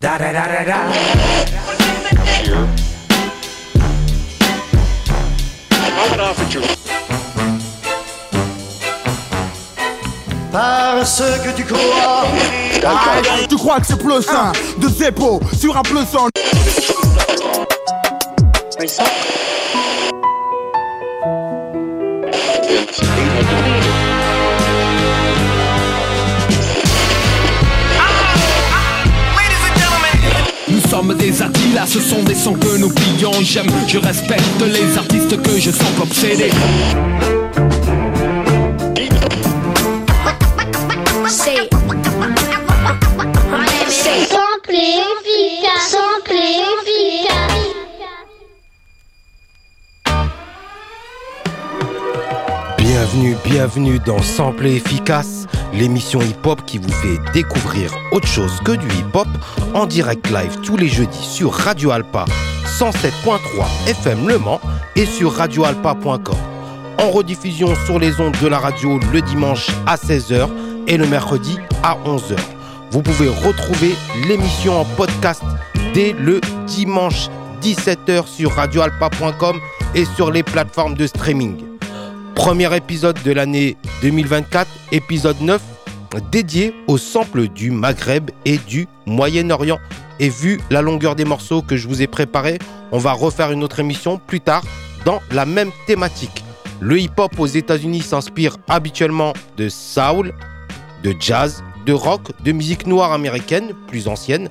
Da da da da da. Parce que tu crois. Tu crois que c'est plus un de Zeppo sur un plus sommes des là ce sont des sons que nous plions J'aime, je respecte les artistes que je sens obsédés C'est Simple et efficace. Simple et efficace. Bienvenue, bienvenue dans Sample et Efficace, l'émission hip-hop qui vous fait découvrir autre chose que du hip-hop en direct live tous les jeudis sur Radio Alpa 107.3 FM Le Mans et sur radioalpa.com. En rediffusion sur les ondes de la radio le dimanche à 16h et le mercredi à 11h. Vous pouvez retrouver l'émission en podcast dès le dimanche 17h sur radioalpa.com et sur les plateformes de streaming. Premier épisode de l'année 2024, épisode 9, dédié au sample du Maghreb et du Moyen-Orient. Et vu la longueur des morceaux que je vous ai préparés, on va refaire une autre émission plus tard dans la même thématique. Le hip-hop aux États-Unis s'inspire habituellement de soul, de jazz, de rock, de musique noire américaine, plus ancienne.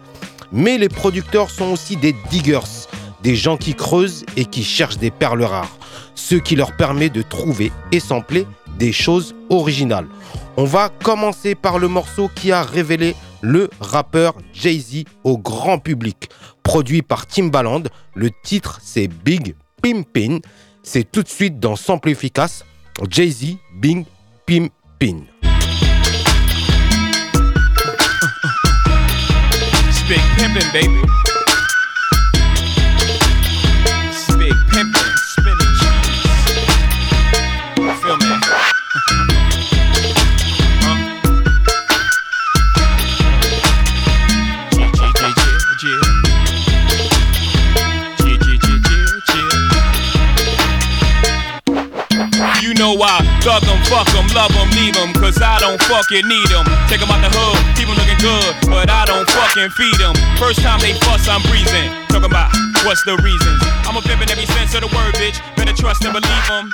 Mais les producteurs sont aussi des diggers, des gens qui creusent et qui cherchent des perles rares, ce qui leur permet de trouver et sampler des choses originales. On va commencer par le morceau qui a révélé le rappeur Jay-Z au grand public. Produit par Timbaland, le titre c'est Big Pimpin. C'est tout de suite dans Sample Efficace, Jay-Z, Big Pimpin. Big pimpin'. Know I thug 'em, fuck 'em, love 'em, leave 'em, cause I don't fucking need 'em. Take 'em out the hood, keep 'em looking good, but I don't fucking feed 'em. First time they fuss, I'm breezing. Talking about what's the reasons. I'm a pimpin' every sense of the word, bitch. Better trust and believe 'em.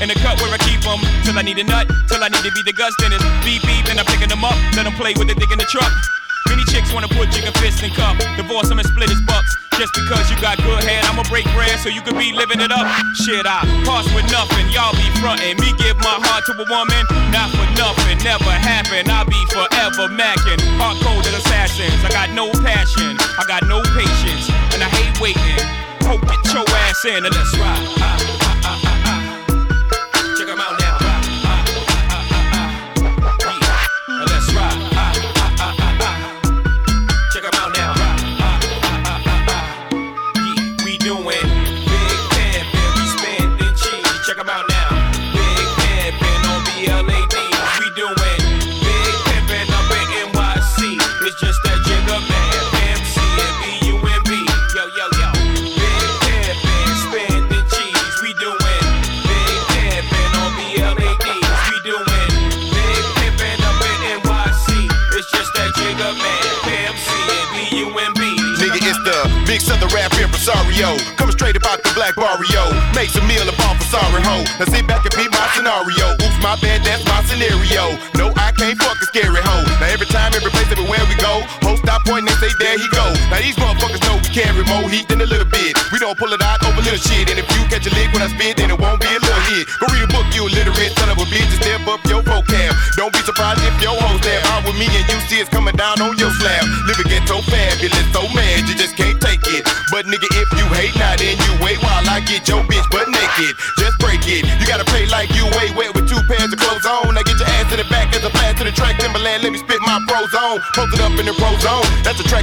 In the cut where I keep 'em, till I need a nut, till I need to be the guts, then it's beep beep, and I'm picking 'em up, let 'em play with the dick in the truck. Many chicks wanna put chicken fists in cup, divorce 'em and split his bucks. Just because you got good head, I'ma break bread so you can be living it up. Shit, I pass with nothing, y'all be frontin'. Me give my heart to a woman, not for nothing, never happen. I'll be forever macking, hard coded assassins. I got no passion, I got no patience, and I hate waiting. Hope get your ass in and let's ride.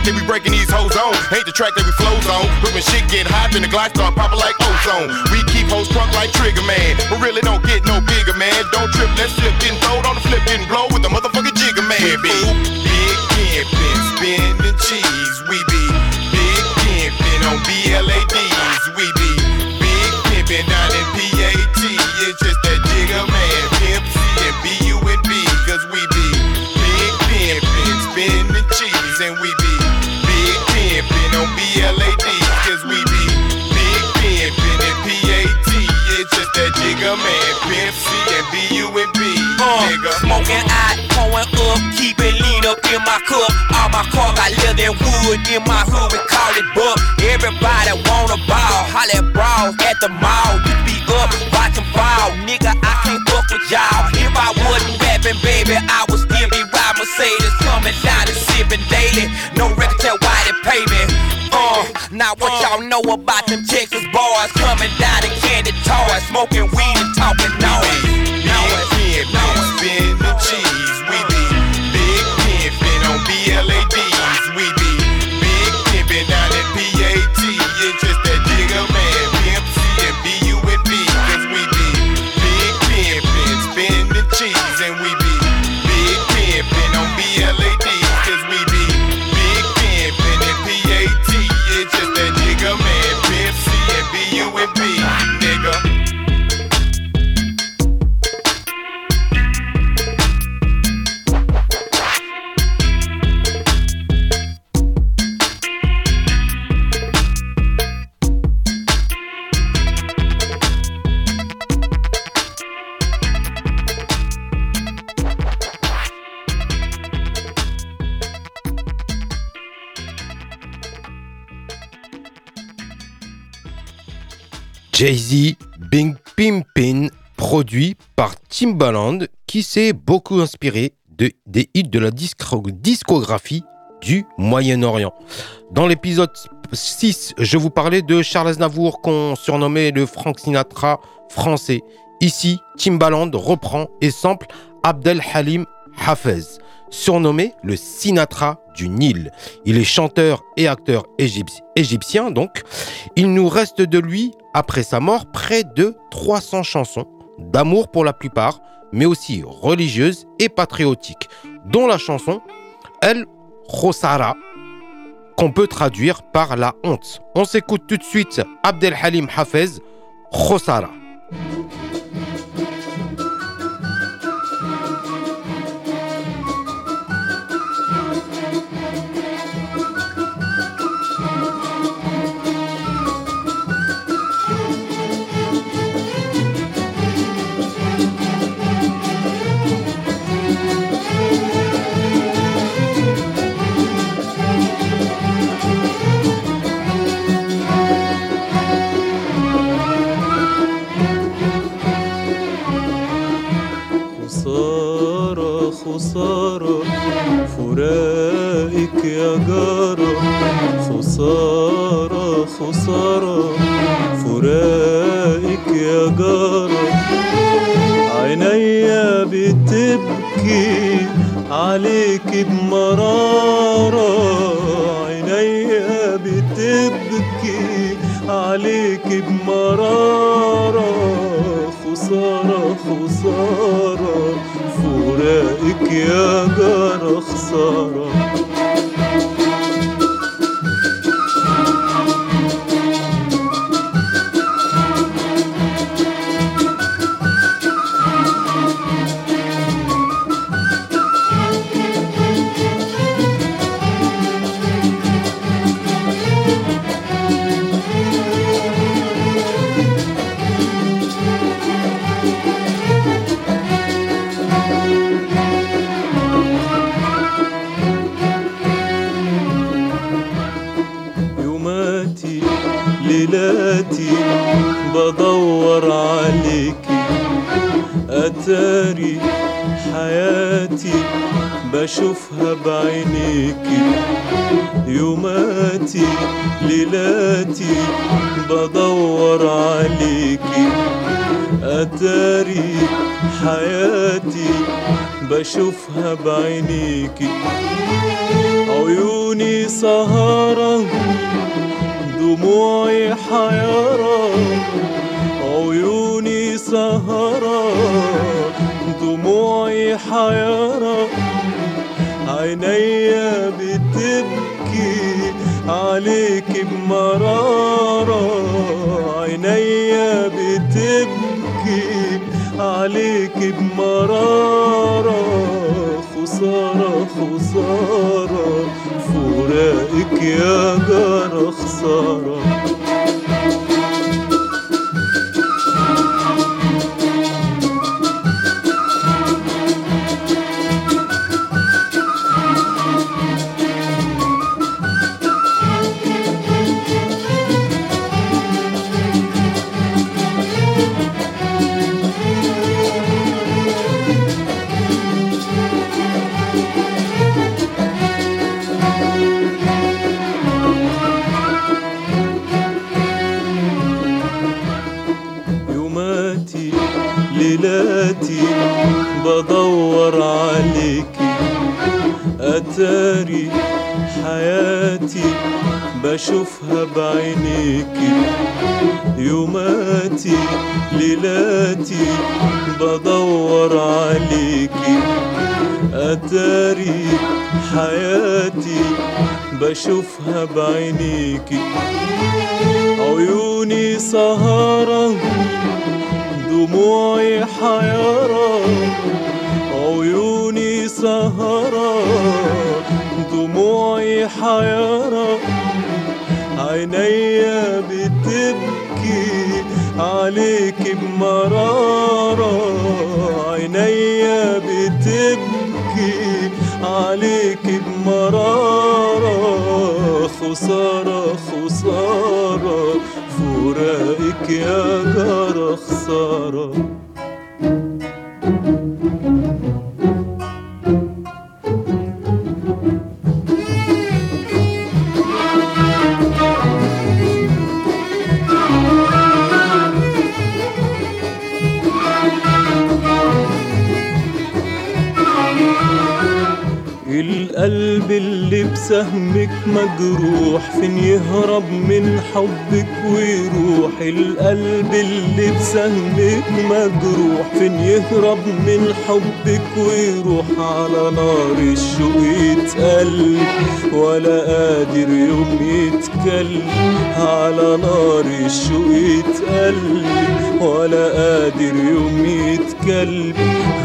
That we breaking these hoes on. Ain't the track that we flows on. But when shit get hot, then the glide start popping like ozone. We keep hoes crunk like Trigger Man. But really don't get no bigger, man. Don't trip, let's slip, getting throwed on the flip, getting blow with the motherfucking jigger man. Big, spinning cheese. My cup. All my car got leather in wood in my hood, we call it buck. Everybody wanna ball, holla at bras at the mall. You be up, watch 'em fall, nigga. I can't fuck with y'all. If I wasn't rapping, baby, I would still be riding Mercedes, coming down and sipping daily. No record tell why they pay me. Uh, now what y'all know about them Texas boys coming down in candy toys, smoking Pimpin, produit par Timbaland, qui s'est beaucoup inspiré de, des hits de la discographie du Moyen-Orient. Dans l'épisode 6, je vous parlais de Charles Aznavour, qu'on surnommait le Frank Sinatra français. Ici, Timbaland reprend et sample Abdel Halim Hafez, surnommé le Sinatra du Nil. Il est chanteur et acteur égypti- égyptien, donc. Il nous reste de lui, après sa mort, près de 300 chansons, d'amour pour la plupart, mais aussi religieuses et patriotiques, dont la chanson El Khosara, qu'on peut traduire par la honte. On s'écoute tout de suite Abdel Halim Hafez, Khosara. يا جارة عينيا بتبكي عليك بمرارة. عينيا بتبكي عليك بمرارة. خسارة خسارة. فراقك يا جارة خسارة. بشوفها بعينيكي world. بسهمك مجروح فين يهرب من حبك ويروح؟ القلب اللي بسهمك مجروح فين يهرب من حبك ويروح؟ على نار الشوق يتقل ولا قادر يوم يتكلم على نار الشوق يتقل ولا قادر يوم يتكلم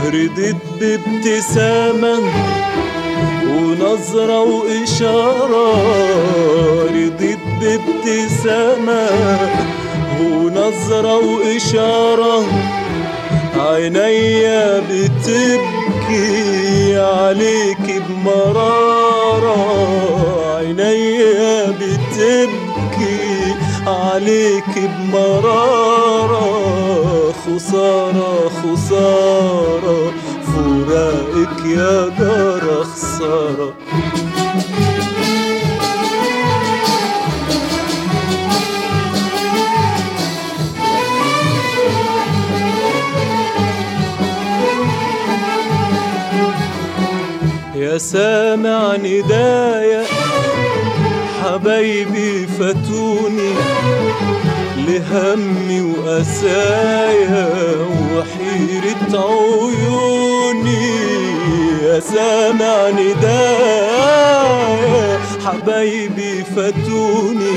رضيت بابتسامة ونظرة وإشارة رضيت بابتسامة ونظرة وإشارة عينيا بتبكي عليك بمرارة. عينيا بتبكي عليك بمرارة. خسارة خسارة فراقك يا جارة خسارة يا سامع ندايا حبايبي فاتوني لهمي وأسايا وحيرة عيوني. سامع ندايا حبايبي فاتوني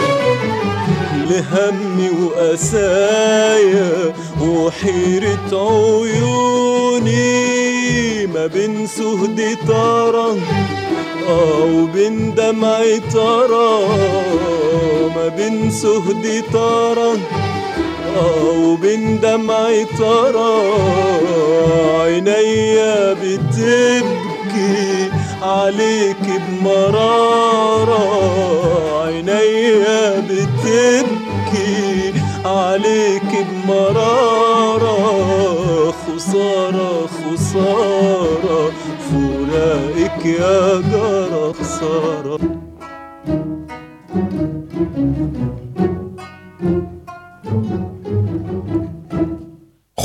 لهمي وأسايا وحيرة عيوني. ما بين سهد طرى آه وبين دمعي ترى ما بين سهد طرى آه وبين دمعي ترى عينيا بتبكي عليك بمرارة. عينيا بتبكي عليك بمرارة. خسارة خسارة فراقك يا جارة خسارة.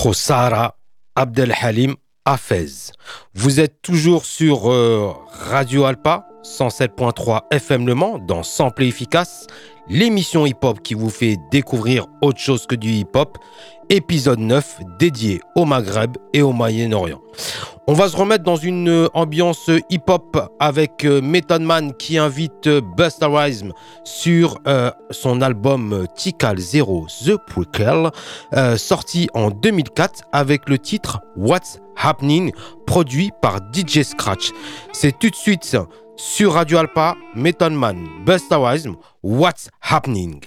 Khossara Abdel Halim Hafez. Vous êtes toujours sur euh, Radio Alpa 107.3 FM Le Mans dans Sample et Efficace, l'émission hip-hop qui vous fait découvrir autre chose que du hip-hop, épisode 9 dédié au Maghreb et au Moyen-Orient. On va se remettre dans une ambiance hip-hop avec euh, Method Man qui invite euh, Busta Rhymes sur euh, son album Tikal Zero The Prequel, euh, sorti en 2004 avec le titre What's Happening, produit par DJ Scratch. C'est tout de suite sur Radio Alpa, Method Man, Busta Rhymes, What's Happening?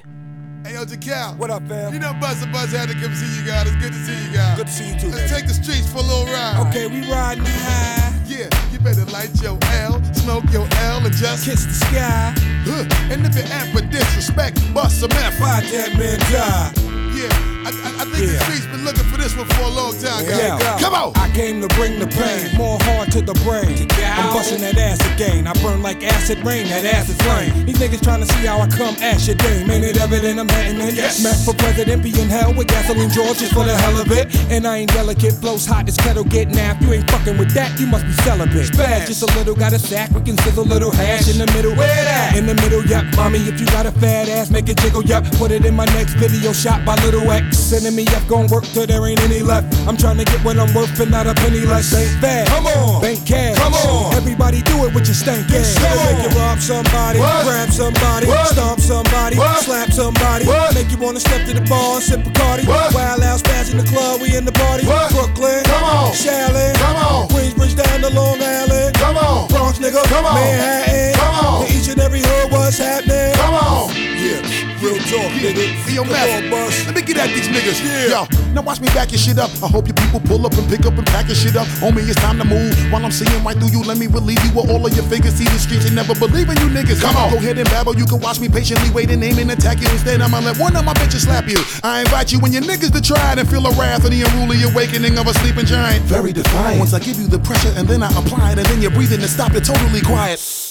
Hey, yo, Jacal. What up, fam? You know Buzz and Buzz had to come see you guys. It's good to see you guys. Good to see you too, Let's baby. take the streets for a little ride. Okay, we riding high. Yeah, you better light your L, smoke your L, and just Kiss the sky. Huh. And if you act for disrespect, bust some F. Why that man die? Yeah, I, I, Think the Yeah. streets been looking for this one for a long time, guys. Yeah. Come on. I came to bring the pain, more hard to the brain. I'm busting that ass again. I burn like acid rain, that ass is flame. These niggas trying to see how I come ash your dame. Ain't it evident I'm heading in? Yes. Smack for president, be in hell with gasoline George just for the hell of it. And I ain't delicate, blows hot, this kettle get napped. You ain't fucking with that, you must be celibate. Spaz, just a little, got a sack, we can sizzle little hash in the middle. Where that? In the middle, yep. Mommy, if you got a fat ass, make it jiggle, yep. Put it in my next video shot by Little X. Sending me up, gon' work till there ain't any left. I'm trying to get what I'm worth and not a penny less. Ain't bad. Come on. Bank cash. Come on. Everybody do it with your stank ass. On. Make you rob somebody, What? grab somebody, What? stomp somebody, What? slap somebody, What? make you wanna step to the bar and sip a. What? Wild out, spaz in the club, we in the party. What? Brooklyn, Come on. Shaolin, Come on. Queensbridge down to Long Island. Come on. Bronx, nigga. Come on. Manhattan. Come on. To each and every hood, what's happening? Come on. Yeah, real talk, nigga. Hey, yo, Matt, let me get at these niggas. Yeah. Yo, now watch me back your shit up. I hope your people pull up and pick up and pack your shit up. Homie, it's time to move. While I'm seeing right through you, let me relieve you with all of your figures. See the streets and never believe in you niggas. Come on. Go ahead and babble. You can watch me patiently wait and aim and attack you. Instead, I'ma let one of my bitches slap you. I invite you and your niggas to try it and feel the wrath of the unruly awakening of a sleeping giant. Very defiant. Once I give you the pressure and then I apply it and then you're breathing and stop it totally quiet.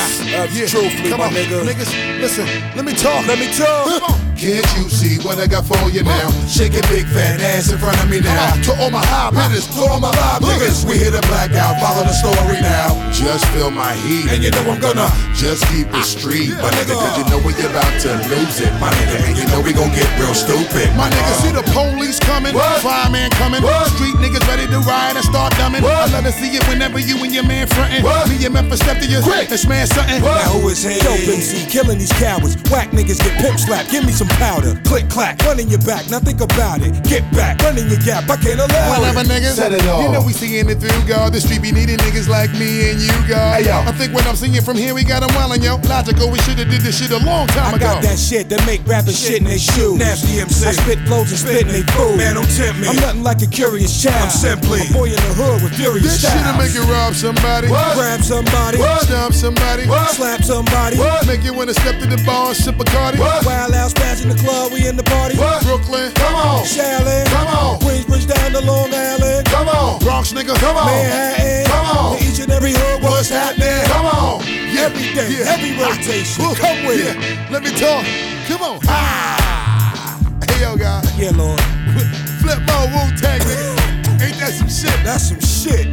That's truthfully, Come my on, nigga. niggas, listen, let me talk. Let me talk. Can't you see what I got for you now? Shake your big fat ass in front of me now. To all my high hitters, to all my live niggas, we hit a blackout. Follow the story now. Just feel my heat, and you know I'm gonna just keep it ah, street, my nigga. Cause you know we're about to lose it, my nigga. And you know we gon' get real stupid, my nigga. See the police coming, fireman coming, street niggas ready to ride and start dumbing. I love to see it whenever you and your man frontin'. Me and Memphis step to you and smash something. Now who is he? Dope MC, killing these cowards. Whack niggas get pimp slapped. Give me some powder. Click clack, run in your back. Now think about it. Get back, run in your gap. I can't allow Whatever, it. niggas. Set it off. You know we seeing it through, God. The street be needing niggas like me and you, God. Hey, yo. I think when I'm singing from here, we got them wildin', yo. Logical, we shoulda did this shit a long time I ago. got that shit that make rappers shit in they shoes. Nasty MC. I spit flows and spit in they food. Man, don't tempt me. I'm nothing like a curious child. I'm simply a boy in the hood with furious this shit'll make you rob somebody, Grab somebody, stomp somebody, slap somebody. make you wanna step to the bar and sip a Cardi. Wild out, spaz in the club, we in the party. Brooklyn, come on, Shaolin, Come on. Queensbridge down to Long Island. come on, Bronx nigga, come on, Manhattan, come on. each and every hood, what's happening? Come on, Every day, heavy rotation. Come with it. Let me talk. Come on. Ah. Hey yo, guys. Yeah, Lord, Flip my Wu Tang, nigga. Ain't that some shit? that's some shit.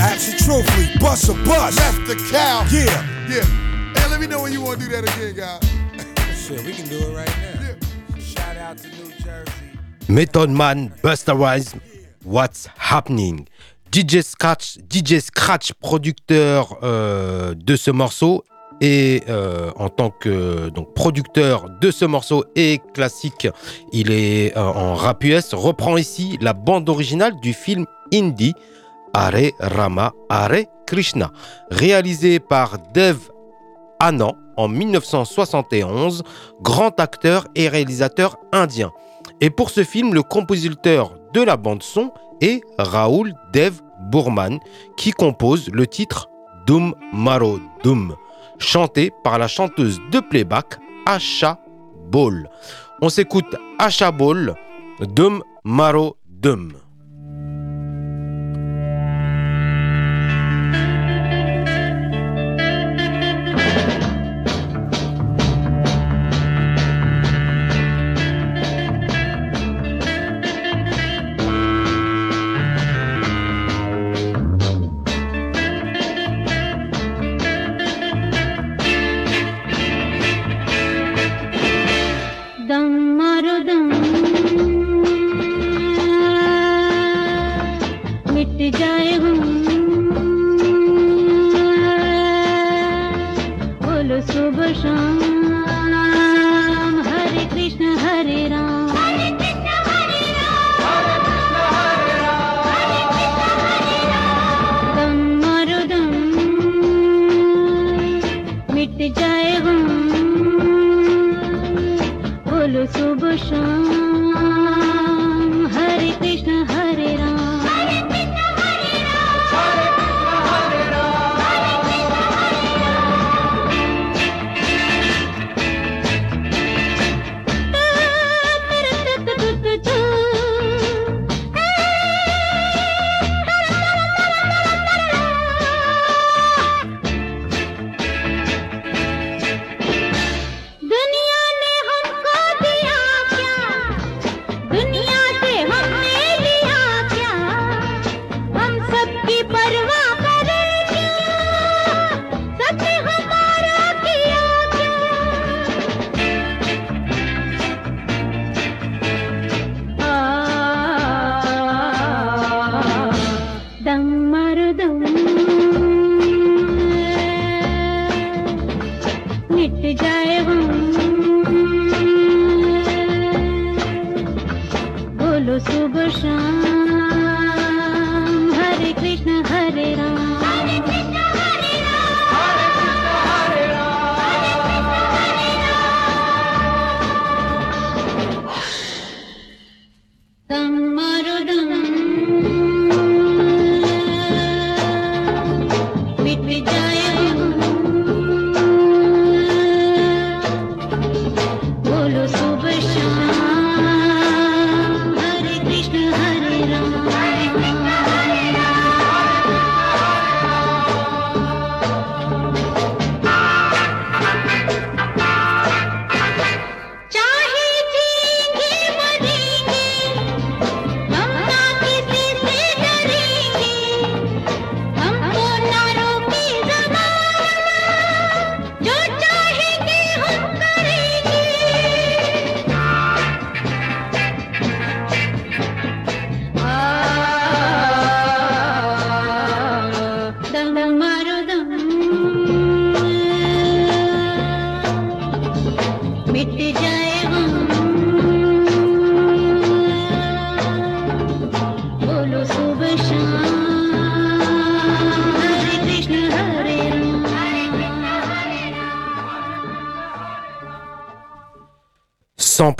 Absolutely, bust a bust. Left the cow. Yeah. Yeah. Hey, let me know when you want to do that again, guys. Shit, we can do it right now. Method Man, Busta Rhymes, What's Happening? DJ Scratch, DJ Scratch, producteur euh, de ce morceau et euh, en tant que donc producteur de ce morceau et classique, il est euh, en rap US, reprend ici la bande originale du film indie Hare Rama Hare Krishna, réalisé par Dev Anand en 1971, grand acteur et réalisateur indien. Et pour ce film, le compositeur de la bande son est Raoul Dev Burman, qui compose le titre Dum Maro Dum, chanté par la chanteuse de playback Asha Ball. On s'écoute Asha Ball, Dum Maro Dum.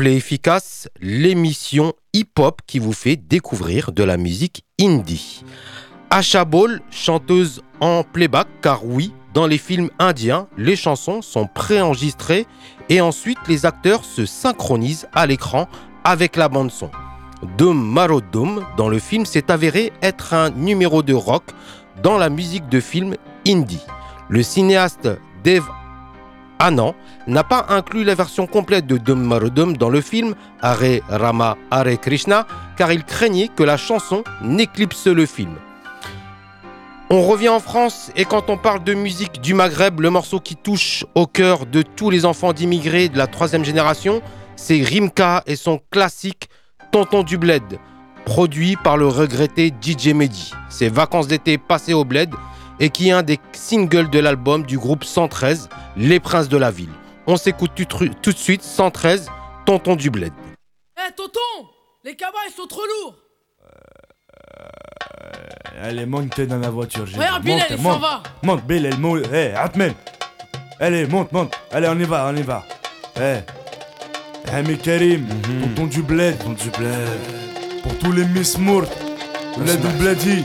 Efficace, l'émission hip-hop qui vous fait découvrir de la musique indie. Asha Ball, chanteuse en playback, car oui, dans les films indiens, les chansons sont préenregistrées et ensuite les acteurs se synchronisent à l'écran avec la bande-son. Dum Maro Dum, dans le film, s'est avéré être un numéro de rock dans la musique de film indie. Le cinéaste Dev Anand n'a pas inclus la version complète de Dum Maro Dum dans le film Hare Rama Hare Krishna car il craignait que la chanson n'éclipse le film. On revient en France et quand on parle de musique du Maghreb, le morceau qui touche au cœur de tous les enfants d'immigrés de la troisième génération, c'est Rimka et son classique Tonton du Bled, produit par le regretté DJ Mehdi. C'est Vacances d'été passées au Bled et qui est un des singles de l'album du groupe 113, Les Princes de la Ville. On s'écoute tout, tout de suite 113, Tonton du Bled. Eh tonton Les cabas ils sont trop lourds Allez, monte dans la voiture. j'ai Regarde, Monte, il s'en monte. va. Monte, Bilal, monte. Eh, Atmen. Allez, monte, monte. Allez, on y va, on y va. Eh. Hami Karim, tonton du bled. Tonton du bled. Pour tous les Miss Mourt. Bled ou Bledi.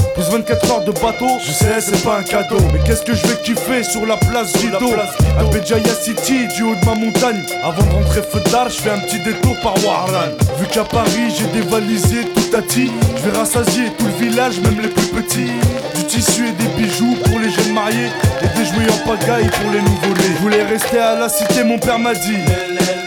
Plus 24 heures de bateau, je sais c'est pas un cadeau. Mais qu'est-ce que je vais kiffer sur la place Guido À Béjaïa City, du haut de ma montagne. Avant de rentrer feu d'art, je fais un petit détour par Warlan Vu qu'à Paris j'ai dévalisé tout à ti Je vais rassasier tout le village, même les plus petits. Du tissu et des bijoux pour les jeunes mariés Et des jouets en pagaille pour les nouveau-nés. Je voulais rester à la cité, mon père m'a dit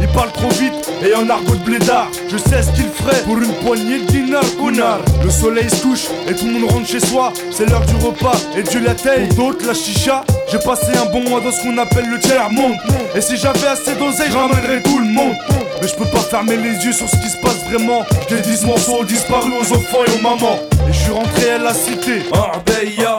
il parle trop vite et en argot de blédard. Je sais ce qu'il ferait pour une poignée de dinars Le soleil se couche et tout le monde rentre chez soi. C'est l'heure du repas et Dieu la D'autres la chicha J'ai passé un bon mois dans ce qu'on appelle le tiers-monde Et si j'avais assez d'oseille je ramènerais tout le monde. Mais je peux pas fermer les yeux sur ce qui se passe vraiment. J'ai 10 morceaux disparus aux enfants et aux mamans. Et je suis rentré à la cité. Arbeya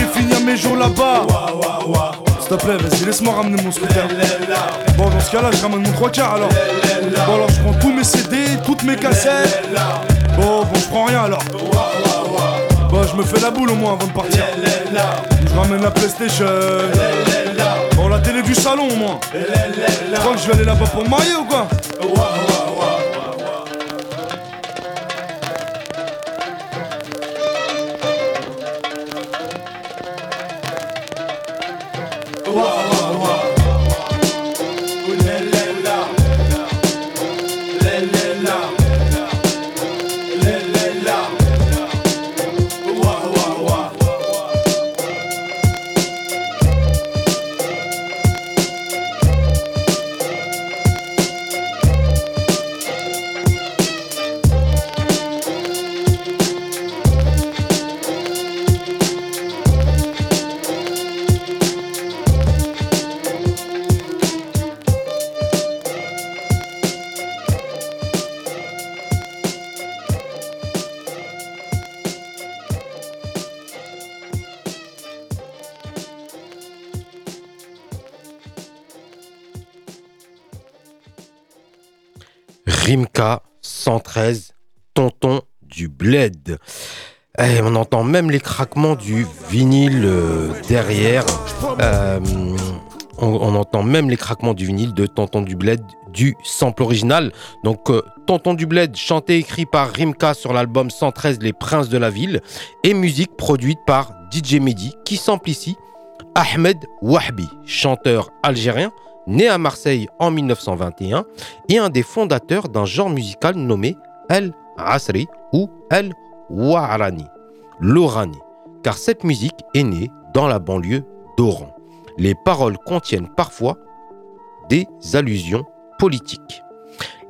finir mes jours là-bas S'il te plaît, vas-y, laisse-moi ramener mon scooter. Bon, dans ce cas-là, je ramène mon trois quarts alors. Bon, alors je prends tous mes CD, toutes mes cassettes. Bon, bon, je prends rien alors. Bon, je me fais la boule au moins avant de partir. Je ramène la PlayStation. Bon, la télé du salon au moins. Tu crois que je vais aller là-bas pour me marier ou quoi? Eh, on entend même les craquements du vinyle euh, derrière. Euh, on, on entend même les craquements du vinyle de Tonton du Bled du sample original. Donc euh, Tonton du Bled, chanté et écrit par Rimka sur l'album 113 Les Princes de la Ville et musique produite par DJ Mehdi qui sample ici Ahmed Wahbi, chanteur algérien né à Marseille en 1921 et un des fondateurs d'un genre musical nommé El Asri ou El Warani, l'Orani, car cette musique est née dans la banlieue d'Oran. Les paroles contiennent parfois des allusions politiques.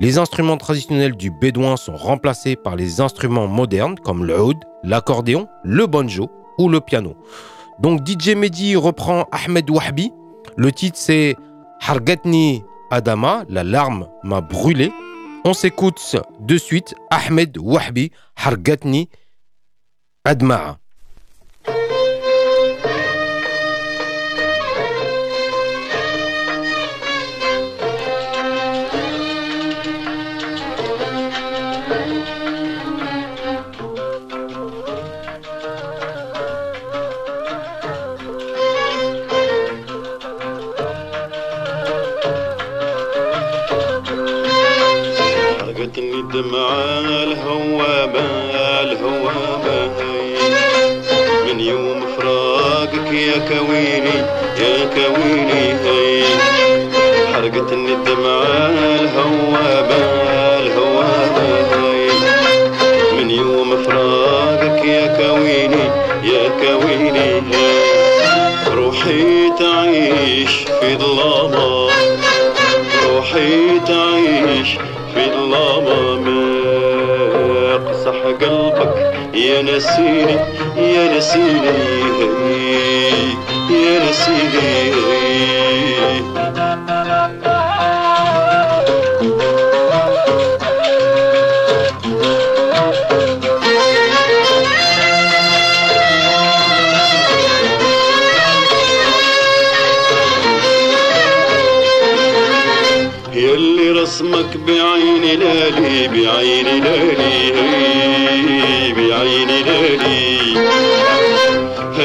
Les instruments traditionnels du bédouin sont remplacés par les instruments modernes comme le oud, l'accordéon, le banjo ou le piano. Donc DJ Mehdi reprend Ahmed Wahbi. Le titre c'est Hargatni Adama, la larme m'a brûlé. On s'écoute de suite Ahmed Wahbi, Hargatni الدمعة الهوامة الهوامة من يوم فراقك يا كويني يا كويني. حرقتني الدمعة الهوامة الهوامة من يوم فراقك يا كويني يا كويني. روحي تعيش في ظلامة. روحي تعيش في ظلامة ما قصح قلبك يا نسيني يا نسيني. يا نسيني. رسمك بعيني لالي بعيني لالي بعيني لالي.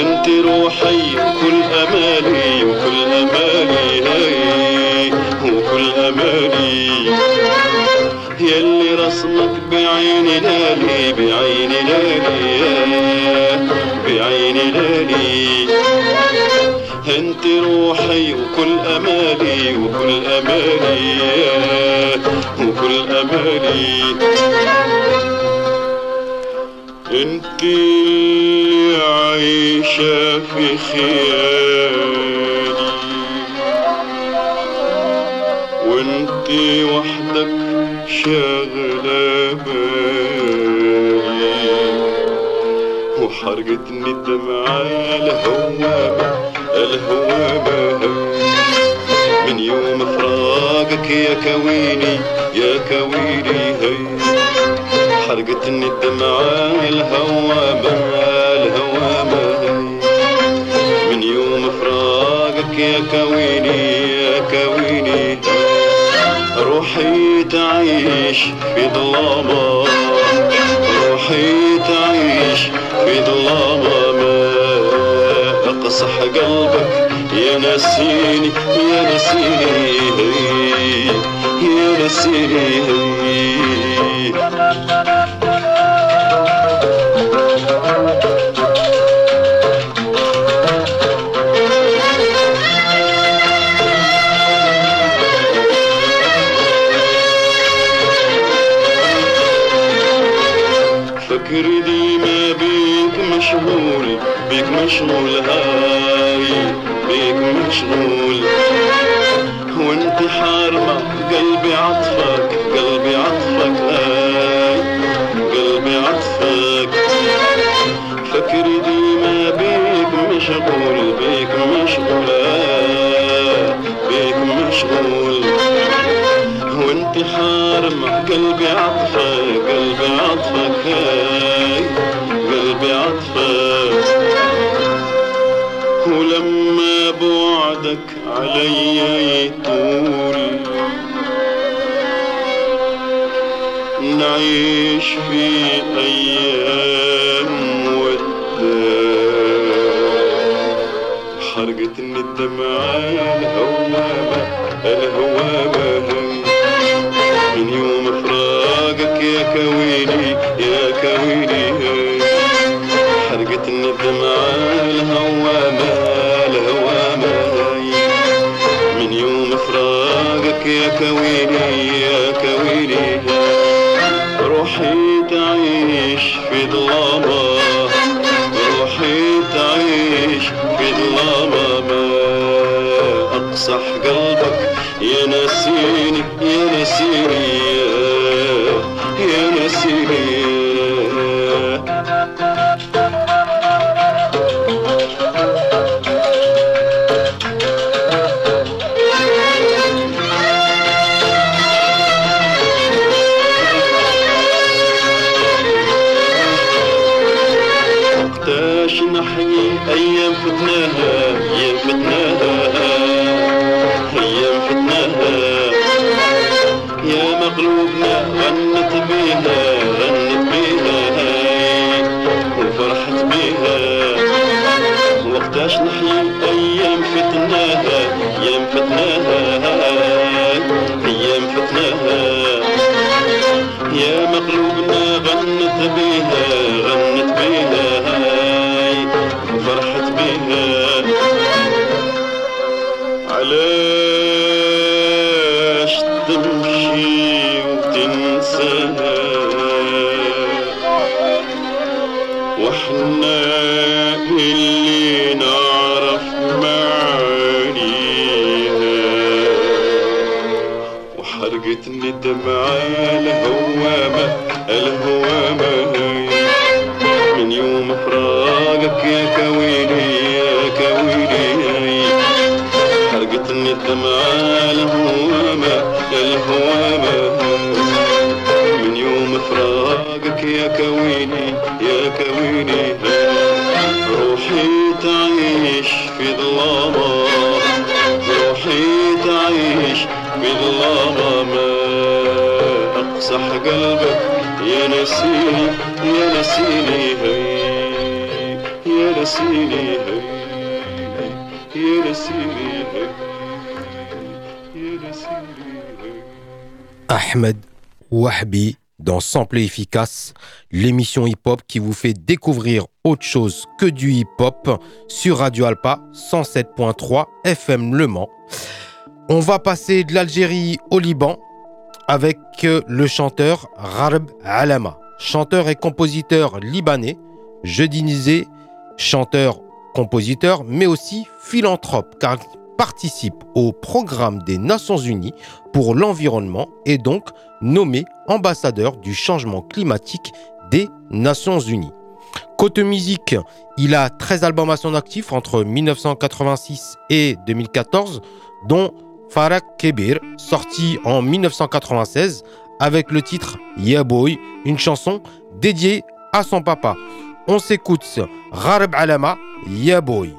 أنت روحي وكل أمالي وكل أمالي هي وكل أمالي. يلي رسمك بعيني لالي بعيني لالي. امالي انت عايشة في خيالي وانت وحدك شاغلة بالي وحرقتني الدمعة الهوامة الهوامة يوم فراقك يا كويني يا كويني هي. حرقتني الدمعة الهوامة الهوامة من يوم فراقك يا كويني يا كويني روحي تعيش في ظلامة روحي تعيش في ظلامة. اقصح قلبك يا نسيني يا نسيني يا نسيني فكري ديما بيك مشغول بيك مشغول هاي. 十 وياك وإليك ويلي. روحي تعيش في ظلامها روحي تعيش في ظلامها أقصح قلبي يا كويني يا كويني. روحي تعيش في ظلامة. روحي تعيش في ظلامة. ما أقسح قلبك يا نسيني يا نسيني هي يا نسيني هي يا نسيني هي يا نسيني هي. Ahmed Wahbi dans Sample Efficace, l'émission hip-hop qui vous fait découvrir autre chose que du hip-hop sur Radio Alpa 107.3 FM Le Mans. On va passer de l'Algérie au Liban avec euh, le chanteur Rarb Alama, chanteur et compositeur libanais, jeudisé, chanteur, compositeur, mais aussi philanthrope, car participe au programme des Nations Unies pour l'environnement et donc nommé ambassadeur du changement climatique des Nations Unies. Côté musique, il a 13 albums à son actif entre 1986 et 2014, dont Farak Kebir, sorti en 1996 avec le titre Yeah Boy, une chanson dédiée à son papa. On s'écoute Rarb Alama, Yeah Boy.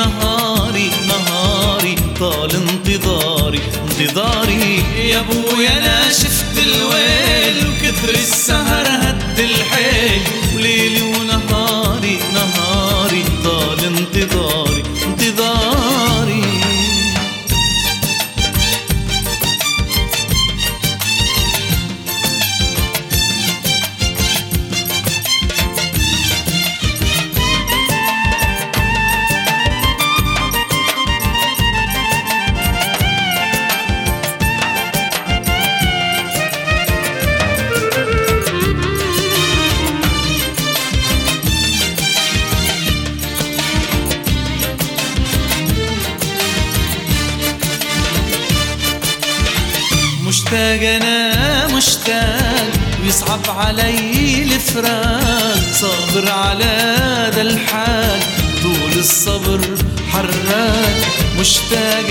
ونهاري نهاري طال انتظاري انتظاري. يا أبويا أنا شفت الويل وكثر السهر هد الحيل وليلي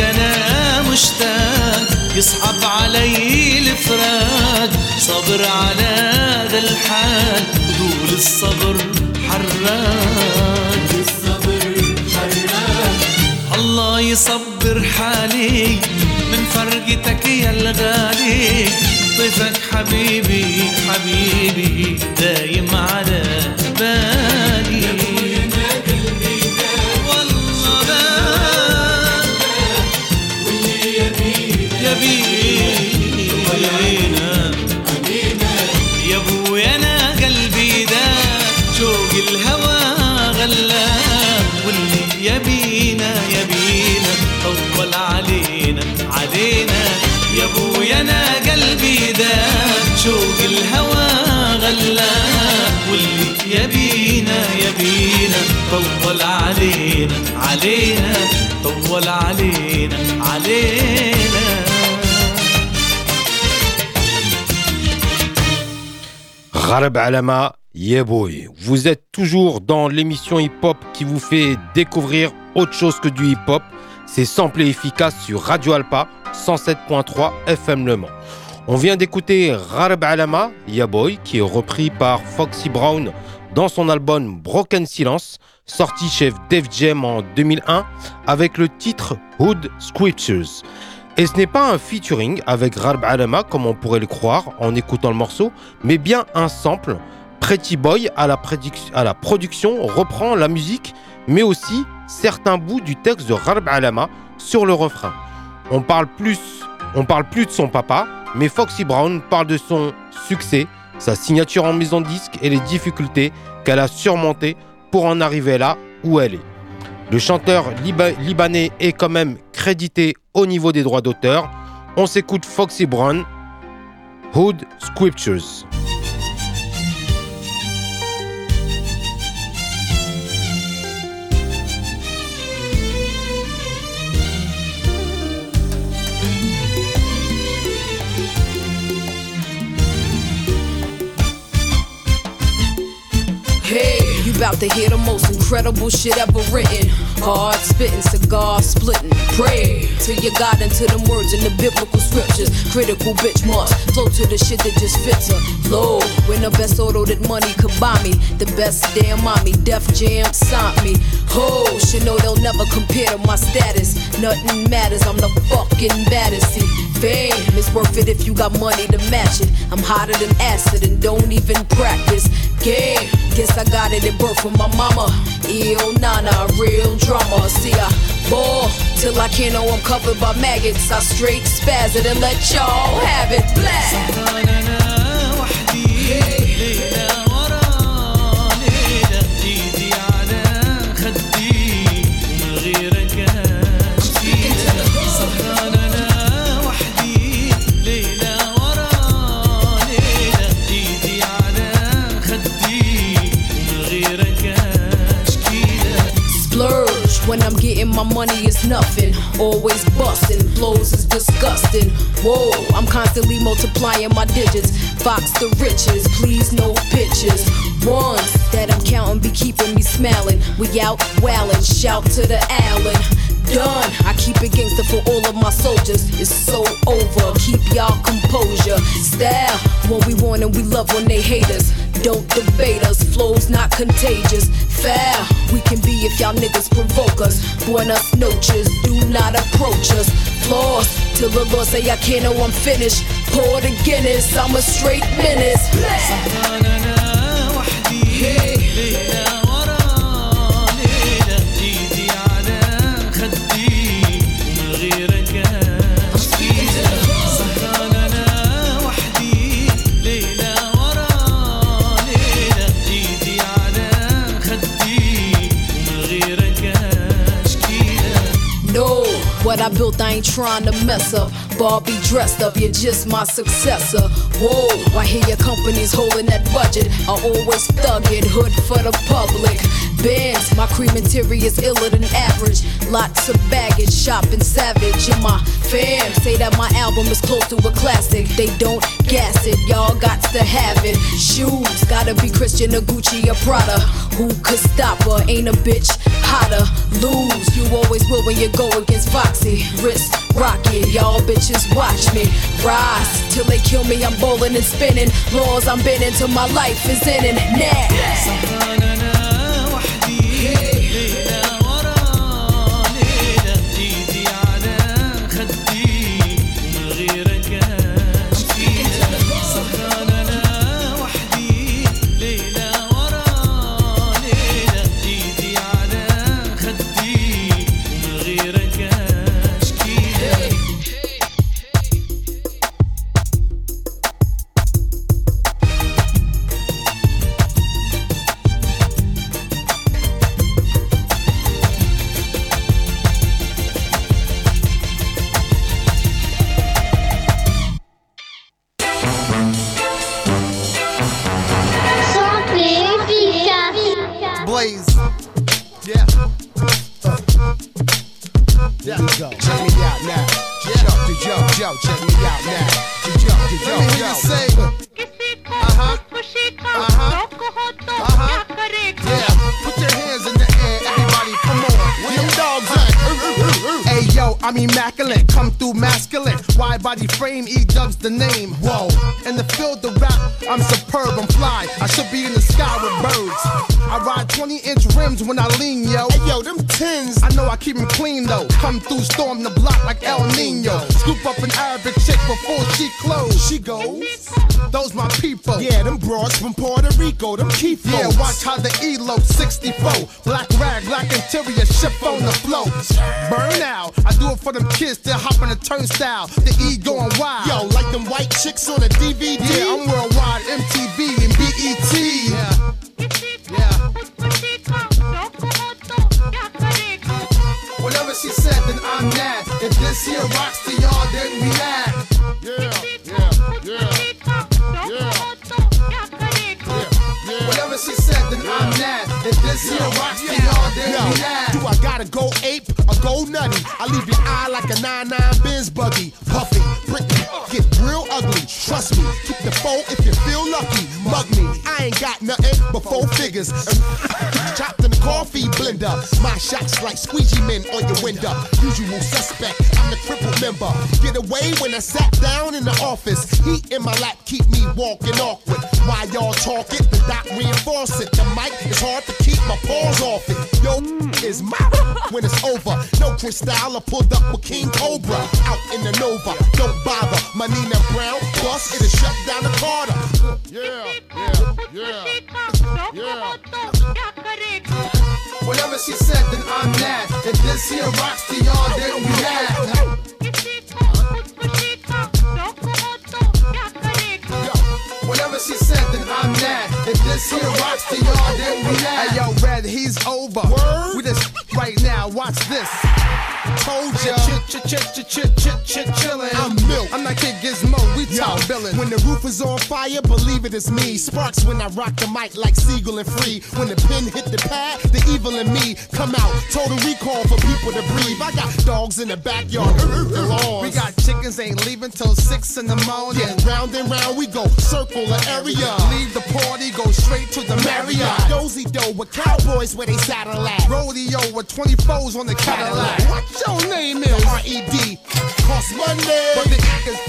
أنا مشتاق يصعب علي الفراق. صبر على ذا الحال طول الصبر حراك الصبر حراك الله يصبر حالي من فرقتك يا الغالي. طيفك حبيبي حبيبي دايم على Gharb Alama, yeah boy. Vous êtes toujours dans l'émission hip-hop qui vous fait découvrir autre chose que du hip-hop. C'est sample et efficace sur Radio Alpa 107.3 FM Le Mans. On vient d'écouter Gharb Alama, yeah boy, qui est repris par Foxy Brown dans son album Broken Silence, sorti chez Def Jam en 2001 avec le titre Hood Scriptures. Et ce n'est pas un featuring avec Gharb Alama comme on pourrait le croire en écoutant le morceau, mais bien un sample. Pretty Boy à la, production reprend la musique, mais aussi certains bouts du texte de Gharb Alama sur le refrain. On parle plus, on parle plus de son papa, mais Foxy Brown parle de son succès, sa signature en maison de disque et les difficultés qu'elle a surmontées pour en arriver là où elle est. Le chanteur liba- libanais est quand même crédité au niveau des droits d'auteur. On s'écoute Foxy Brown, Hood Scriptures. About to hear the most incredible shit ever written. Hard spitting, cigar splitting. Pray to your God and to them words in the biblical scriptures. Critical bitch must flow to the shit that just fits her. Low, when the best auto that money could buy me. The best damn mommy, Def Jam signed me. Ho, should know they'll never compare to my status. Nothing matters, I'm the fucking baddest. See, fame is worth it if you got money to match it. I'm hotter than acid and don't even practice. Game, guess I got it at from my mama. Ill nana, real drama. See, I ball till I can't know I'm covered by maggots. I straight spaz it and let y'all have it. Black. When I'm getting my money is nothing. Always busting, flows is disgusting. Whoa, I'm constantly multiplying my digits. Fox the riches, please no pictures. Ones that I'm counting be keeping me smiling. We out wildin', shout to the Allen done. I keep it gangster for all of my soldiers. It's so over. Keep y'all composure. Style, what we want and we love when they hate us. Don't debate us. Flow's not contagious. Fair. we can be if y'all niggas provoke us. Buenas noches, do not approach us. Flaws, till the Lord say I can't know I'm finished. Pour the Guinness, I'm a straight menace. Hey. What I built, I ain't trying to mess up. Barbie dressed up, you're just my successor. Whoa, I hear your company's holding that budget. I always thug it, hood for the public. Bands, my cream interior's iller than average. Lots of baggage, shopping savage. And my fans say that my album is close to a classic. They don't gas it, y'all got to have it. Shoes, gotta be Christian or Gucci or Prada. Who could stop her? Ain't a bitch hotter. Lose, you always will when you go against Foxy. Wrist rocket, y'all bitches watch me rise till they kill me. I'm bowling and spinning. Laws I'm bending till my life is in now. Squeegee men on your window. Usual suspect, I'm the crippled member. Get away when I sat down in the office. Heat in my lap keep me walking awkward. Why y'all talk it, the doc reinforce it. The mic is hard to keep my paws off it. Yo, is my when it's over. No crystal, I pulled up with King Cobra. Whatever she said, then I'm that. If this here rocks to y'all, then we have. Hey, yo, Red, he's over. We just right now. Watch this. Told ya. Ch ch ch ch ch ch ch chillin'. Kid Gizmo. We top billin'. when the roof is on fire, believe it is me. Sparks when I rock the mic like Siegel and Free. When the pen hit the pad, the evil in me come out. Total recall for people to breathe. I got dogs in the backyard. We got chickens ain't leaving till six in the morning. Yeah, round and round we go, circle the area. Leave the party, go straight to the Marriott. Dozy dough with cowboys where they saddle at. Rodeo with 24s on the Cadillac. What your name is? R.E.D. Cost money. But the is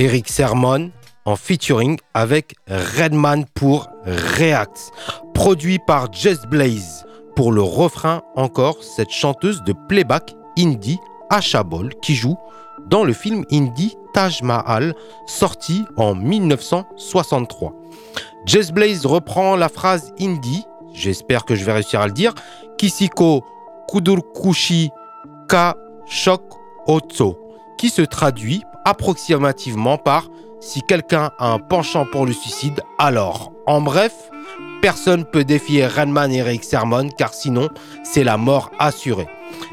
Eric Sermon en featuring avec Redman pour React. Produit par Jess Blaze. Pour le refrain, encore cette chanteuse de playback indie Asha qui joue dans le film indie Taj Mahal sorti en 1963. Jess Blaze reprend la phrase indie, j'espère que je vais réussir à le dire, Kisiko Kudurkushi Ka Shok Otso, qui se traduit approximativement par si quelqu'un a un penchant pour le suicide, alors. En bref, personne peut défier Redman et Eric Sermon car sinon c'est la mort assurée.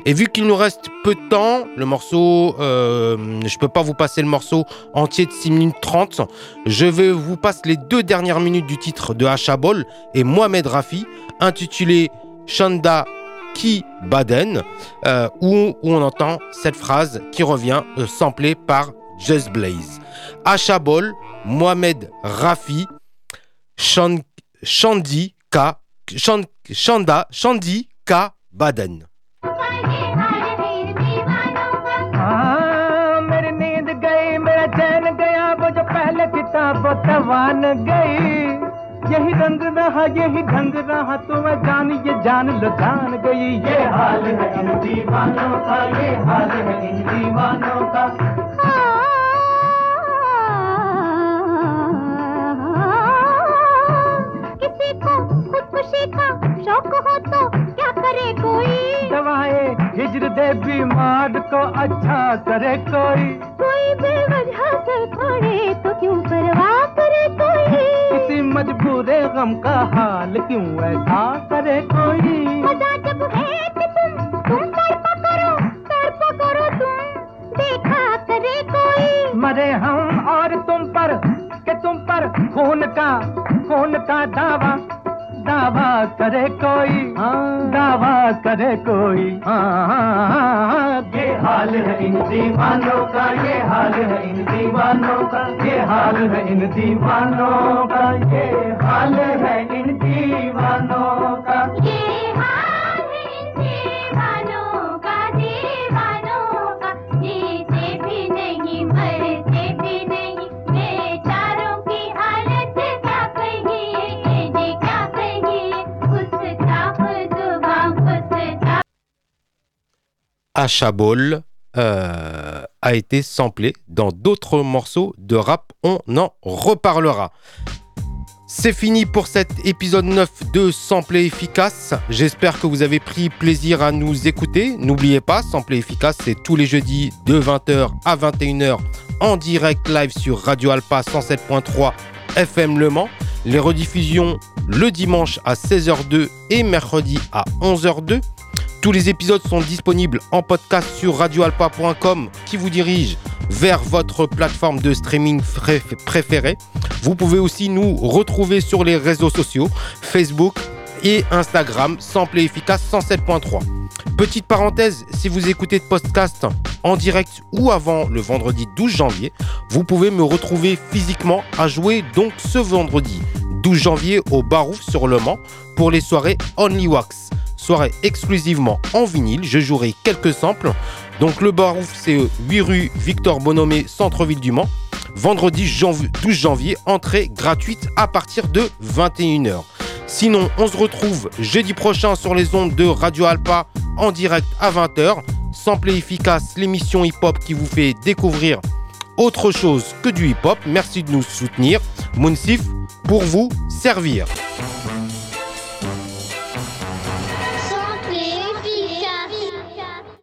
Et vu qu'il nous reste peu de temps, le morceau, euh, je peux pas vous passer le morceau entier de 6 minutes 30. Je vais vous passer les deux dernières minutes du titre de Hachabol et Mohamed Rafi, intitulé Shanda Ki Baden, euh, où, on entend cette phrase qui revient euh, samplée par Just Blaze. Hachabol, Mohamed Rafi, Shan- Shandy K. Shanda, Shandy K. Baden. हाँ, तवान गई यही रंग रहा यही ढंग रहा तो मैं जान ये जान लुकान गई ये हाल है इन दीवानों का ये हाल है इन दीवानों का किसी को खुदकुशी का शौक हो तो क्या करे कोई? दवाए हिजर दे बीमार को अच्छा करे कोई। कोई बेवजह से पड़े तो क्यों परवाह करे कोई? किसी मजबूरे गम का हाल क्यों ऐसा करे कोई? मज़ा जब है कि तुम तुम तड़पा करो तड़पा करो तुम देखा करे कोई? मरे हम और तुम पर के तुम पर खून का खून का दावा दावा करे कोई दावा करे कोई। हाँ, हाँ, हाँ, हाँ, ये हाल है इन दीवानों का ये हाल है इन दीवानों का ये हाल है इन दीवानों का ये हाल है इन दीवानों का। Achabol euh, a été samplé dans d'autres morceaux de rap. On en reparlera. C'est fini pour cet épisode 9 de Samplé Efficace. J'espère que vous avez pris plaisir à nous écouter. N'oubliez pas, Samplé Efficace, c'est tous les jeudis de 20h à 21h en direct live sur Radio Alpa 107.3 FM Le Mans. Les rediffusions le dimanche à 16h02 et mercredi à 11h02. Tous les épisodes sont disponibles en podcast sur radioalpa.com qui vous dirige vers votre plateforme de streaming préférée. Vous pouvez aussi nous retrouver sur les réseaux sociaux Facebook et Instagram, Sample et efficace 107.3. Petite parenthèse, si vous écoutez de podcast en direct ou avant le vendredi 12 janvier, vous pouvez me retrouver physiquement à jouer donc ce vendredi 12 janvier au Barouf sur Le Mans pour les soirées Only Wax. Soirée exclusivement en vinyle, je jouerai quelques samples. Donc le Barouf c'est 8 rue Victor Bonomé, centre-ville du Mans. Vendredi janv- 12 janvier, entrée gratuite à partir de 21h. Sinon, on se retrouve jeudi prochain sur les ondes de Radio Alpa en direct à 20h. Sample et efficace, l'émission hip-hop qui vous fait découvrir autre chose que du hip-hop. Merci de nous soutenir. Mounsif, pour vous servir.